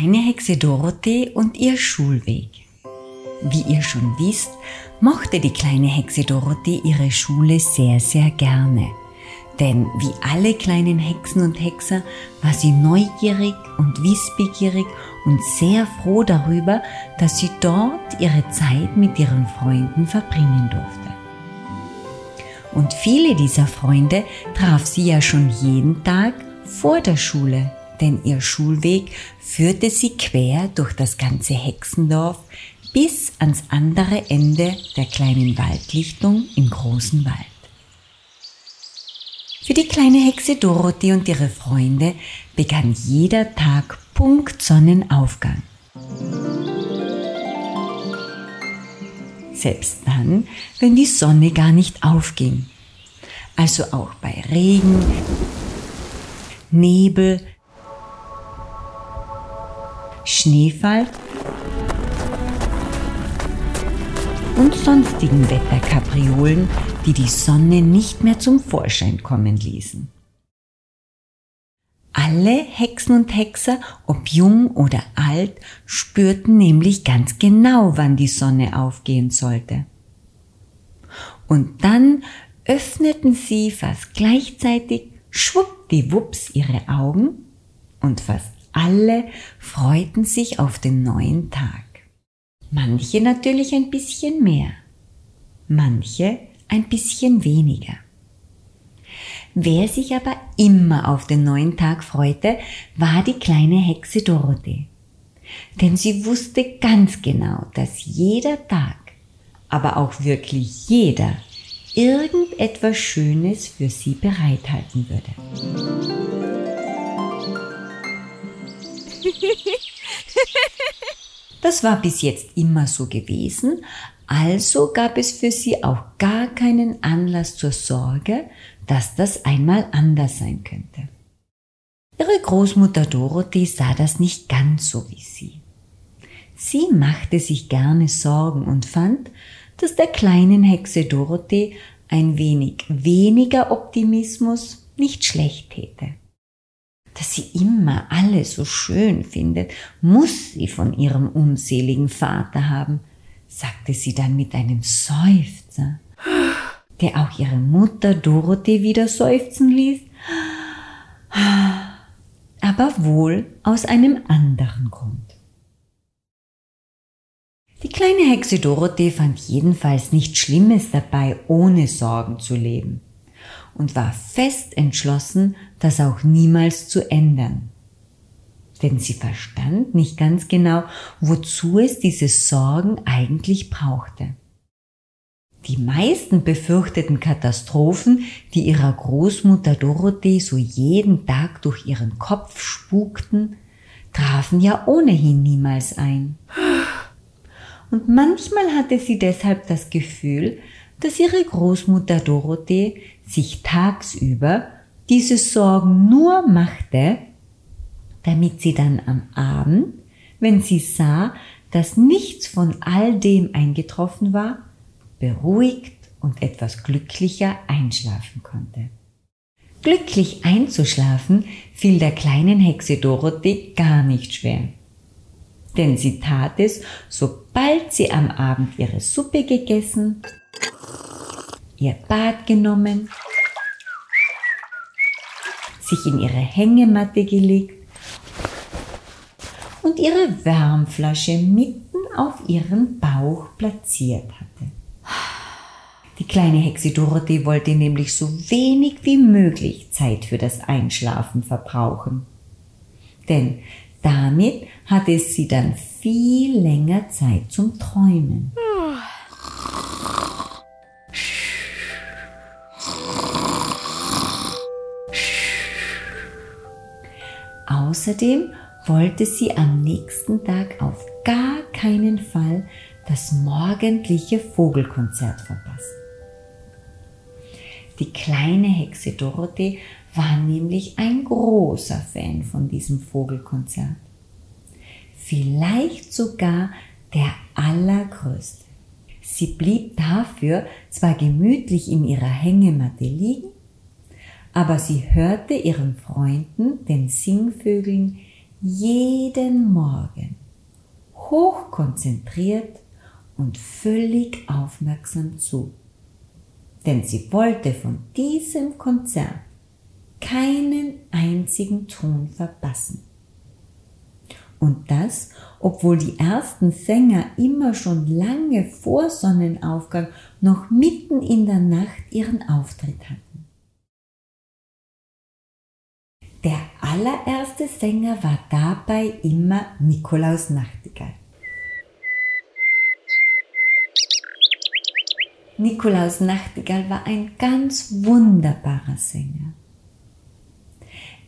kleine Hexe Dorothee und ihr Schulweg. Wie ihr schon wisst, mochte die kleine Hexe Dorothee ihre Schule sehr, sehr gerne. Denn wie alle kleinen Hexen und Hexer war sie neugierig und wissbegierig und sehr froh darüber, dass sie dort ihre Zeit mit ihren Freunden verbringen durfte. Und viele dieser Freunde traf sie ja schon jeden Tag vor der Schule, denn ihr Schulweg führte sie quer durch das ganze Hexendorf bis ans andere Ende der kleinen Waldlichtung im großen Wald. Für die kleine Hexe Dorothee und ihre Freunde begann jeder Tag Punkt Sonnenaufgang. Selbst dann, wenn die Sonne gar nicht aufging. Also auch bei Regen, Nebel, Schneefall und sonstigen Wetterkapriolen, die die Sonne nicht mehr zum Vorschein kommen ließen. Alle Hexen und Hexer, ob jung oder alt, spürten nämlich ganz genau, wann die Sonne aufgehen sollte. Und dann öffneten sie fast gleichzeitig schwuppdiwupps ihre Augen und fast alle freuten sich auf den neuen Tag. Manche natürlich ein bisschen mehr, manche ein bisschen weniger. Wer sich aber immer auf den neuen Tag freute, war die kleine Hexe Dorothee. Denn sie wusste ganz genau, dass jeder Tag, aber auch wirklich jeder, irgendetwas Schönes für sie bereithalten würde. Das war bis jetzt immer so gewesen, also gab es für sie auch gar keinen Anlass zur Sorge, dass das einmal anders sein könnte. Ihre Großmutter Dorothee sah das nicht ganz so wie sie. Sie machte sich gerne Sorgen und fand, dass der kleinen Hexe Dorothee ein wenig weniger Optimismus nicht schlecht täte dass sie immer alles so schön findet, muss sie von ihrem unseligen Vater haben, sagte sie dann mit einem Seufzer, der auch ihre Mutter Dorothee wieder seufzen ließ, aber wohl aus einem anderen Grund. Die kleine Hexe Dorothee fand jedenfalls nichts Schlimmes dabei, ohne Sorgen zu leben und war fest entschlossen, das auch niemals zu ändern. Denn sie verstand nicht ganz genau, wozu es diese Sorgen eigentlich brauchte. Die meisten befürchteten Katastrophen, die ihrer Großmutter Dorothee so jeden Tag durch ihren Kopf spukten, trafen ja ohnehin niemals ein. Und manchmal hatte sie deshalb das Gefühl, dass ihre Großmutter Dorothee sich tagsüber diese Sorgen nur machte, damit sie dann am Abend, wenn sie sah, dass nichts von all dem eingetroffen war, beruhigt und etwas glücklicher einschlafen konnte. Glücklich einzuschlafen fiel der kleinen Hexe Dorothee gar nicht schwer. Denn sie tat es, sobald sie am Abend ihre Suppe gegessen ihr Bad genommen, sich in ihre Hängematte gelegt und ihre Wärmflasche mitten auf ihren Bauch platziert hatte. Die kleine Hexe Dorothee wollte nämlich so wenig wie möglich Zeit für das Einschlafen verbrauchen. Denn damit hatte sie dann viel länger Zeit zum Träumen. Außerdem wollte sie am nächsten Tag auf gar keinen Fall das morgendliche Vogelkonzert verpassen. Die kleine Hexe Dorothee war nämlich ein großer Fan von diesem Vogelkonzert. Vielleicht sogar der allergrößte. Sie blieb dafür zwar gemütlich in ihrer Hängematte liegen, aber sie hörte ihren Freunden, den Singvögeln, jeden Morgen hochkonzentriert und völlig aufmerksam zu. Denn sie wollte von diesem Konzert keinen einzigen Ton verpassen. Und das, obwohl die ersten Sänger immer schon lange vor Sonnenaufgang noch mitten in der Nacht ihren Auftritt hatten. Der allererste Sänger war dabei immer Nikolaus Nachtigall. Nikolaus Nachtigall war ein ganz wunderbarer Sänger.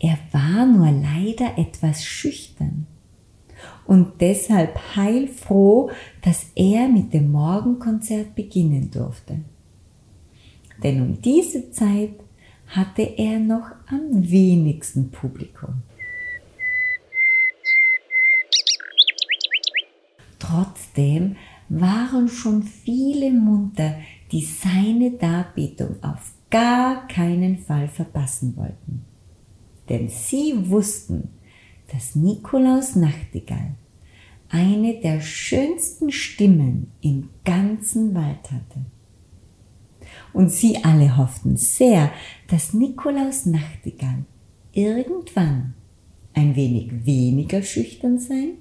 Er war nur leider etwas schüchtern und deshalb heilfroh, dass er mit dem Morgenkonzert beginnen durfte. Denn um diese Zeit hatte er noch am wenigsten Publikum. Trotzdem waren schon viele munter, die seine Darbietung auf gar keinen Fall verpassen wollten. Denn sie wussten, dass Nikolaus Nachtigall eine der schönsten Stimmen im ganzen Wald hatte. Und sie alle hofften sehr, dass Nikolaus Nachtigall irgendwann ein wenig weniger schüchtern sein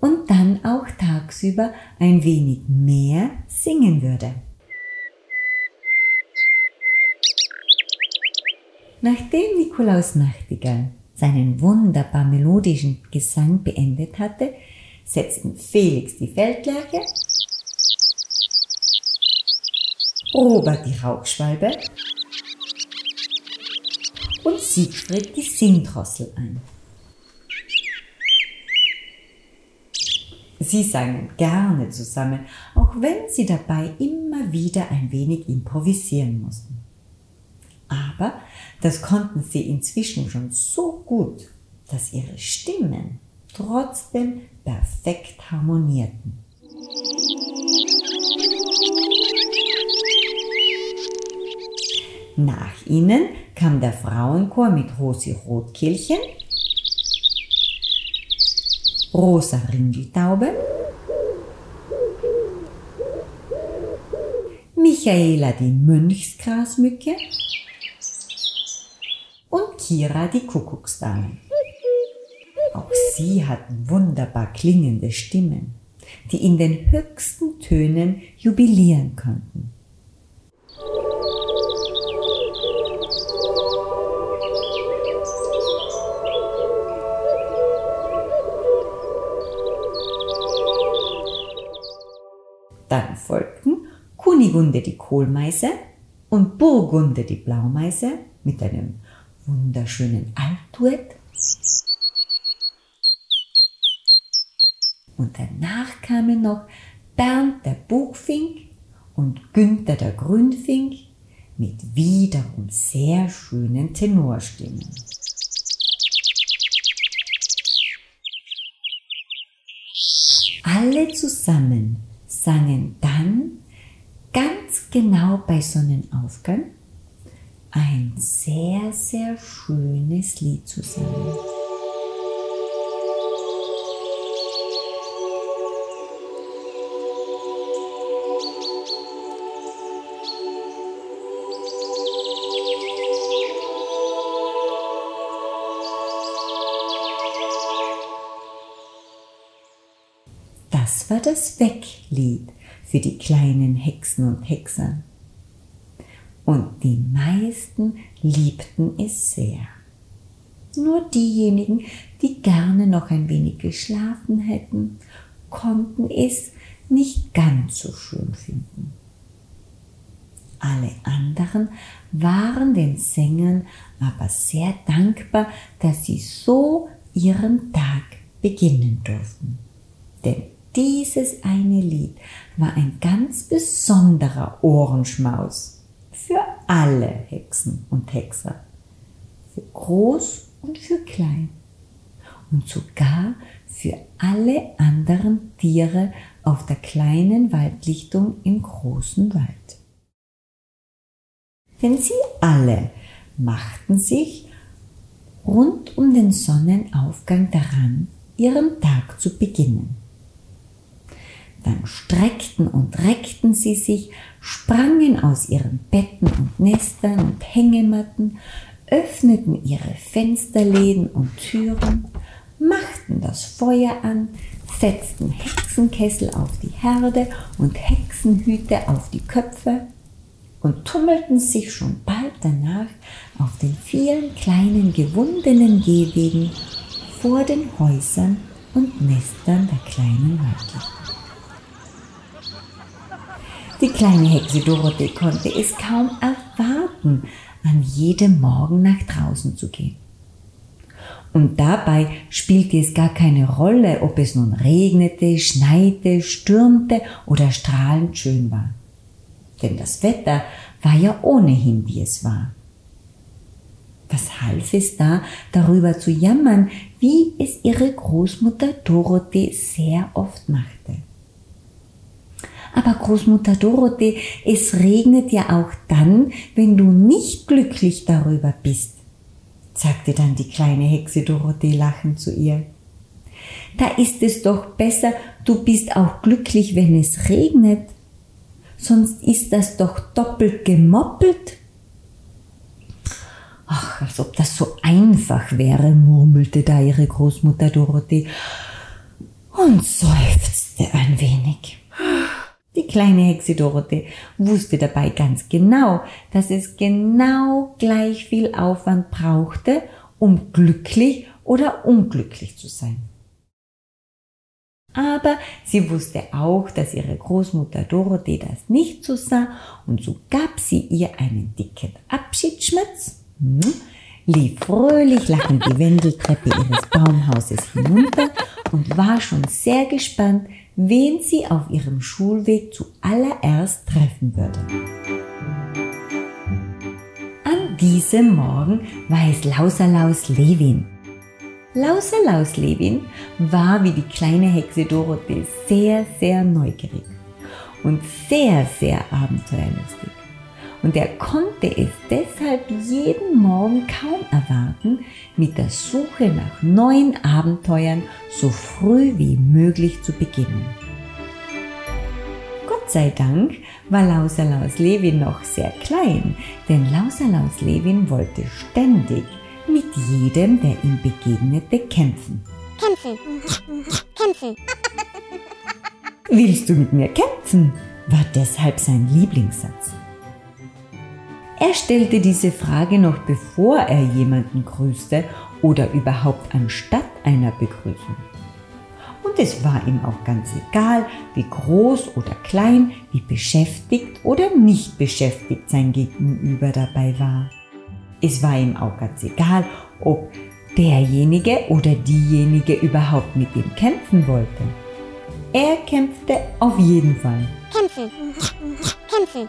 und dann auch tagsüber ein wenig mehr singen würde. Nachdem Nikolaus Nachtigall seinen wunderbar melodischen Gesang beendet hatte, setzten Felix die Feldlerche, Robert die Rauchschwalbe und Siegfried die Singdrossel ein. Sie sangen gerne zusammen, auch wenn sie dabei immer wieder ein wenig improvisieren mussten. Aber das konnten sie inzwischen schon so gut, dass ihre Stimmen trotzdem perfekt harmonierten. Nach ihnen kam der Frauenchor mit Rosi Rotkehlchen, Rosa Ringeltaube, Michaela die Mönchsgrasmücke und Kira die Kuckucksdame. Auch sie hatten wunderbar klingende Stimmen, die in den höchsten Tönen jubilieren konnten. Dann folgten Kunigunde die Kohlmeise und Burgunde die Blaumeise mit einem wunderschönen Altduett. Und danach kamen noch Bernd der Buchfink und Günther der Grünfink mit wiederum sehr schönen Tenorstimmen. Alle zusammen sangen dann ganz genau bei Sonnenaufgang ein sehr, sehr schönes Lied zusammen. Das war das Wecklied für die kleinen Hexen und Hexer und die meisten liebten es sehr. Nur diejenigen, die gerne noch ein wenig geschlafen hätten, konnten es nicht ganz so schön finden. Alle anderen waren den Sängern aber sehr dankbar, dass sie so ihren Tag beginnen durften. Denn dieses eine Lied war ein ganz besonderer Ohrenschmaus für alle Hexen und Hexer, für groß und für klein und sogar für alle anderen Tiere auf der kleinen Waldlichtung im großen Wald. Denn sie alle machten sich rund um den Sonnenaufgang daran, ihren Tag zu beginnen. Dann streckten und reckten sie sich, sprangen aus ihren Betten und Nestern und Hängematten, öffneten ihre Fensterläden und Türen, machten das Feuer an, setzten Hexenkessel auf die Herde und Hexenhüte auf die Köpfe und tummelten sich schon bald danach auf den vielen kleinen gewundenen Gehwegen vor den Häusern und Nestern der kleinen Waldlichter. Die kleine Hexe Dorothee konnte es kaum erwarten, an jedem Morgen nach draußen zu gehen. Und dabei spielte es gar keine Rolle, ob es nun regnete, schneite, stürmte oder strahlend schön war. Denn das Wetter war ja ohnehin, wie es war. Was half es da, darüber zu jammern, wie es ihre Großmutter Dorothee sehr oft machte? Aber Großmutter Dorothee, es regnet ja auch dann, wenn du nicht glücklich darüber bist, sagte dann die kleine Hexe Dorothee lachend zu ihr. Da ist es doch besser, du bist auch glücklich, wenn es regnet, sonst ist das doch doppelt gemoppelt. Ach, als ob das so einfach wäre, murmelte da ihre Großmutter Dorothee und seufzte ein wenig. Die kleine Hexe Dorothee wusste dabei ganz genau, dass es genau gleich viel Aufwand brauchte, um glücklich oder unglücklich zu sein. Aber sie wusste auch, dass ihre Großmutter Dorothee das nicht so sah und so gab sie ihr einen dicken Abschiedsschmatz, hm, lief fröhlich lachend die Wendeltreppe ihres Baumhauses hinunter und war schon sehr gespannt, wen sie auf ihrem Schulweg zuallererst treffen würde. An diesem Morgen war es Lausalaus Levin. Lausalaus Levin war wie die kleine Hexe Dorothee sehr, sehr neugierig und sehr, sehr abenteuerlustig und er konnte es deshalb jeden Morgen kaum erwarten, mit der Suche nach neuen Abenteuern so früh wie möglich zu beginnen. Gott sei Dank war Lausalaus Levin noch sehr klein, denn Lausalaus Levin wollte ständig mit jedem, der ihm begegnete, kämpfen. Kämpfen, kämpfen. Willst du mit mir kämpfen? war deshalb sein Lieblingssatz. Er stellte diese Frage noch bevor er jemanden grüßte oder überhaupt anstatt einer Begrüßung. Und es war ihm auch ganz egal, wie groß oder klein, wie beschäftigt oder nicht beschäftigt sein Gegenüber dabei war. Es war ihm auch ganz egal, ob derjenige oder diejenige überhaupt mit ihm kämpfen wollte. Er kämpfte auf jeden Fall. Kämpfen, kämpfen.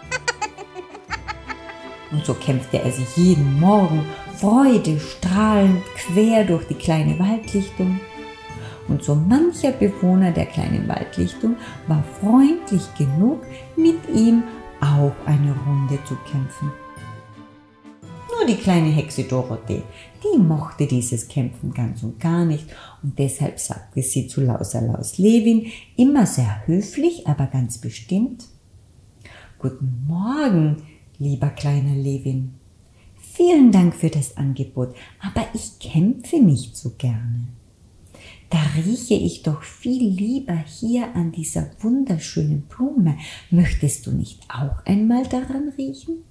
Und so kämpfte er sich jeden Morgen freudestrahlend quer durch die kleine Waldlichtung. Und so mancher Bewohner der kleinen Waldlichtung war freundlich genug, mit ihm auch eine Runde zu kämpfen. Nur die kleine Hexe Dorothee, die mochte dieses Kämpfen ganz und gar nicht und deshalb sagte sie zu Lausalaus Levin immer sehr höflich, aber ganz bestimmt, Guten Morgen, lieber kleiner Levin. Vielen Dank für das Angebot, aber ich kämpfe nicht so gerne. Da rieche ich doch viel lieber hier an dieser wunderschönen Blume. Möchtest du nicht auch einmal daran riechen?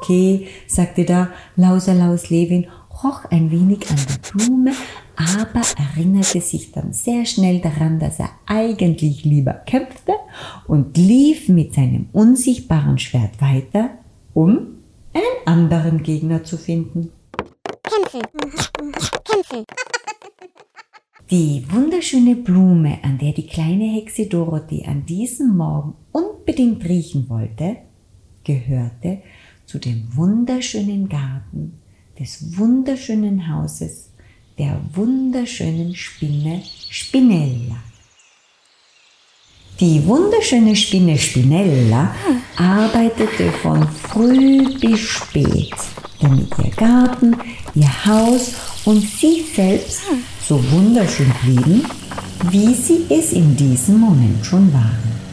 Okay, sagte da Lausalaus Levin, roch ein wenig an der Blume, aber erinnerte sich dann sehr schnell daran, dass er eigentlich lieber kämpfte und lief mit seinem unsichtbaren Schwert weiter, um einen anderen Gegner zu finden. Kämpfen, kämpfen. Die wunderschöne Blume, an der die kleine Hexe Dorothee an diesem Morgen unbedingt riechen wollte, gehörte zu dem wunderschönen Garten des wunderschönen Hauses der wunderschönen Spinne Spinella. Die wunderschöne Spinne Spinella arbeitete von früh bis spät, damit ihr Garten, ihr Haus und sie selbst so wunderschön blieben, wie sie es in diesem Moment schon waren.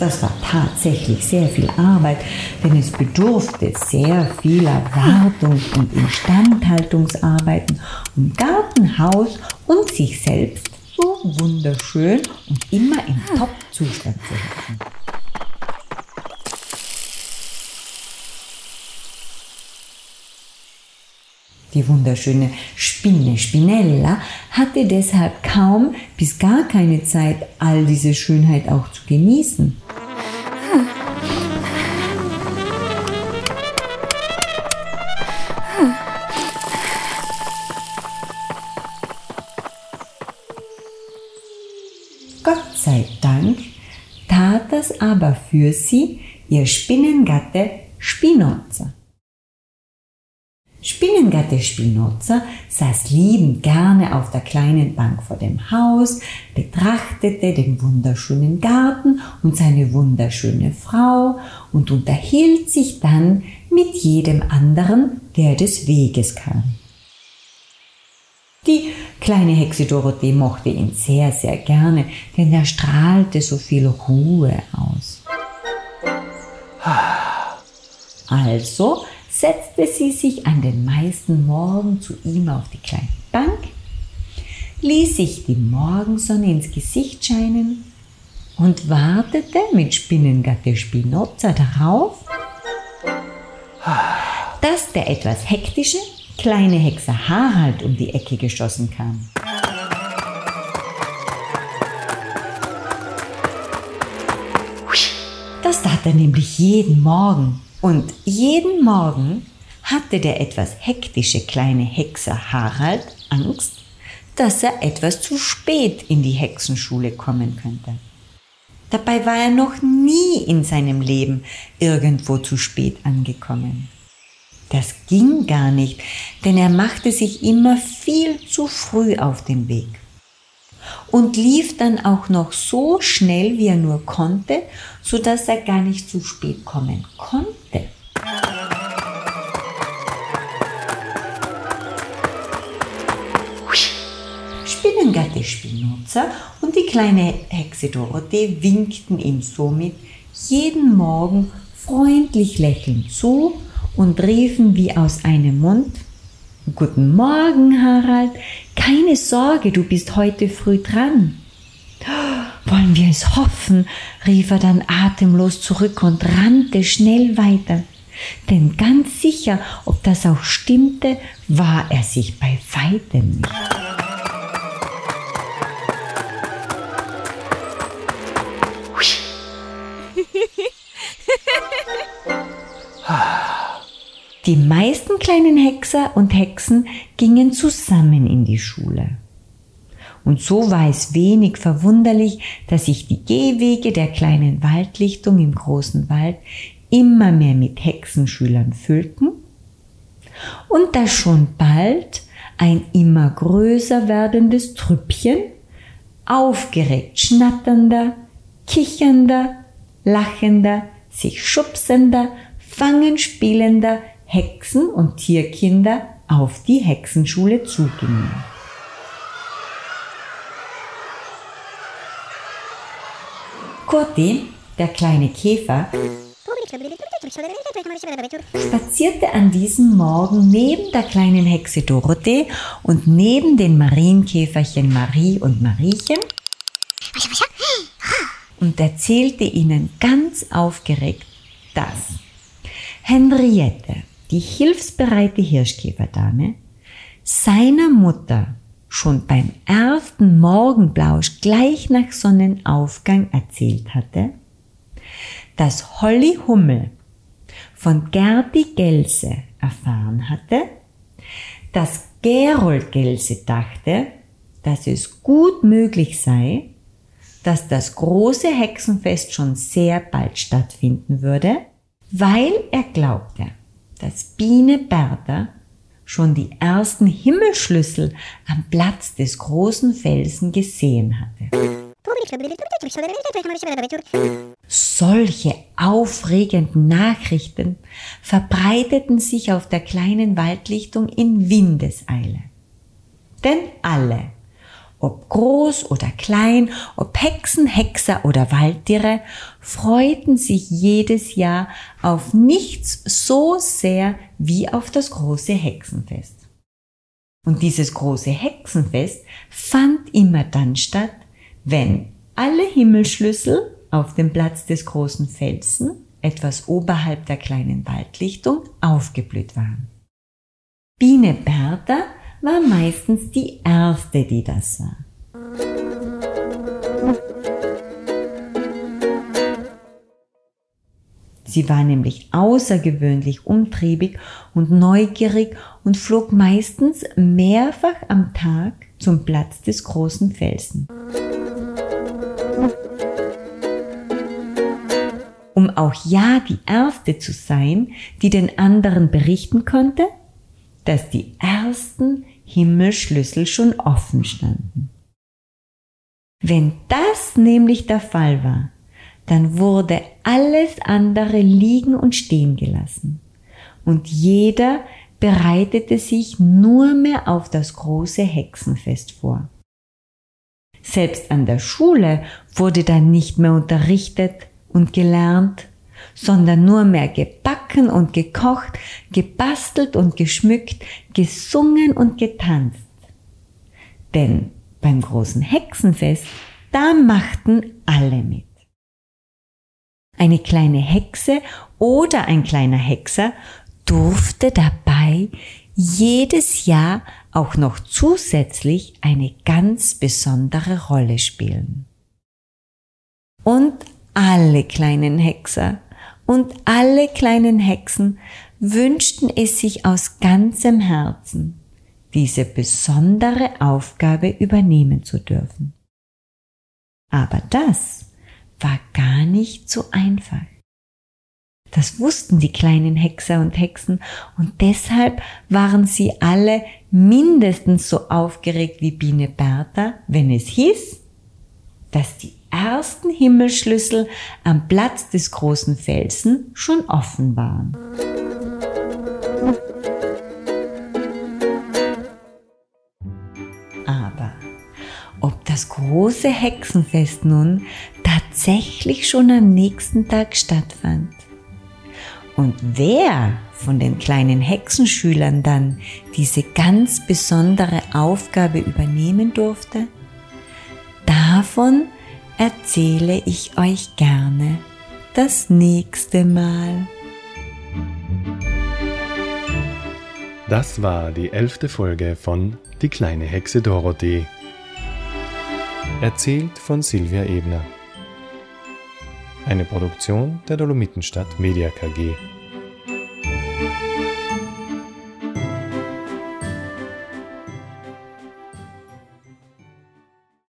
Das war tatsächlich sehr viel Arbeit, denn es bedurfte sehr vieler Wartungs- und Instandhaltungsarbeiten, um Garten, Haus und sich selbst so wunderschön und immer im Top-Zustand zu halten. Die wunderschöne Spinne Spinella hatte deshalb kaum bis gar keine Zeit, all diese Schönheit auch zu genießen. Gott sei Dank tat das aber für sie ihr Spinnengatte Spinoza. Spinnengatte Spinoza saß liebend gerne auf der kleinen Bank vor dem Haus, betrachtete den wunderschönen Garten und seine wunderschöne Frau und unterhielt sich dann mit jedem anderen, der des Weges kam. Die kleine Hexe Dorothee mochte ihn sehr, sehr gerne, denn er strahlte so viel Ruhe aus. Also setzte sie sich an den meisten Morgen zu ihm auf die kleine Bank, ließ sich die Morgensonne ins Gesicht scheinen und wartete mit Spinnengatte Spinoza darauf, dass der etwas hektische kleine Hexe Harald um die Ecke geschossen kam. Das tat er nämlich jeden Morgen und jeden Morgen hatte der etwas hektische kleine Hexer Harald Angst, dass er etwas zu spät in die Hexenschule kommen könnte. Dabei war er noch nie in seinem Leben irgendwo zu spät angekommen. Das ging gar nicht, denn er machte sich immer viel zu früh auf den Weg und lief dann auch noch so schnell, wie er nur konnte, so dass er gar nicht zu spät kommen konnte. Spinnengatte Spinoza und die kleine Hexe Dorothee winkten ihm somit jeden Morgen freundlich lächelnd zu und riefen wie aus einem Mund Guten Morgen, Harald. Keine Sorge, du bist heute früh dran. Wollen wir es hoffen, rief er dann atemlos zurück und rannte schnell weiter. Denn ganz sicher, ob das auch stimmte, war er sich bei weitem nicht. Die meisten kleinen Hexer und Hexen gingen zusammen in die Schule. Und so war es wenig verwunderlich, dass sich die Gehwege der kleinen Waldlichtung im großen Wald immer mehr mit Hexenschülern füllten und dass schon bald ein immer größer werdendes Trüppchen aufgeregt schnatternder, kichernder, lachender, sich schubsender, fangenspielender, Hexen und Tierkinder auf die Hexenschule zugingen. Kurti, der kleine Käfer, spazierte an diesem Morgen neben der kleinen Hexe Dorothee und neben den Marienkäferchen Marie und Mariechen und erzählte ihnen ganz aufgeregt, dass Henriette, die hilfsbereite Hirschkäferdame, seiner Mutter schon beim ersten Morgenblausch gleich nach Sonnenaufgang erzählt hatte, dass Holly Hummel von Gerdi Gelse erfahren hatte, dass Gerold Gelse dachte, dass es gut möglich sei, dass das große Hexenfest schon sehr bald stattfinden würde, weil er glaubte, dass Biene Bertha schon die ersten Himmelsschlüssel am Platz des großen Felsen gesehen hatte. Solche aufregenden Nachrichten verbreiteten sich auf der kleinen Waldlichtung in Windeseile. Denn alle, ob groß oder klein, ob Hexen, Hexer oder Waldtiere, freuten sich jedes Jahr auf nichts so sehr wie auf das große Hexenfest. Und dieses große Hexenfest fand immer dann statt, wenn alle Himmelschlüssel auf dem Platz des großen Felsen, etwas oberhalb der kleinen Waldlichtung, aufgeblüht waren. Biene Bertha war meistens die erste, die das sah. Sie war nämlich außergewöhnlich umtriebig und neugierig und flog meistens mehrfach am Tag zum Platz des großen Felsen. Um auch ja die Erste zu sein, die den anderen berichten konnte, dass die ersten Himmelschlüssel schon offen standen. Wenn das nämlich der Fall war, dann wurde alles andere liegen und stehen gelassen. Und jeder bereitete sich nur mehr auf das große Hexenfest vor. Selbst an der Schule wurde dann nicht mehr unterrichtet und gelernt, sondern nur mehr gebacken und gekocht, gebastelt und geschmückt, gesungen und getanzt. Denn beim großen Hexenfest, da machten alle mit. Eine kleine Hexe oder ein kleiner Hexer durfte dabei jedes Jahr auch noch zusätzlich eine ganz besondere Rolle spielen. Und alle kleinen Hexer und alle kleinen Hexen wünschten es sich aus ganzem Herzen, diese besondere Aufgabe übernehmen zu dürfen. Aber das war gar nicht so einfach. Das wussten die kleinen Hexer und Hexen und deshalb waren sie alle mindestens so aufgeregt wie Biene Bertha, wenn es hieß, dass die ersten Himmelschlüssel am Platz des großen Felsen schon offen waren. Aber ob das große Hexenfest nun tatsächlich schon am nächsten Tag stattfand und wer von den kleinen Hexenschülern dann diese ganz besondere Aufgabe übernehmen durfte, davon erzähle ich euch gerne das nächste Mal. Das war die elfte Folge von Die kleine Hexe Dorothee. Erzählt von Silvia Ebner. Eine Produktion der Dolomitenstadt Media KG.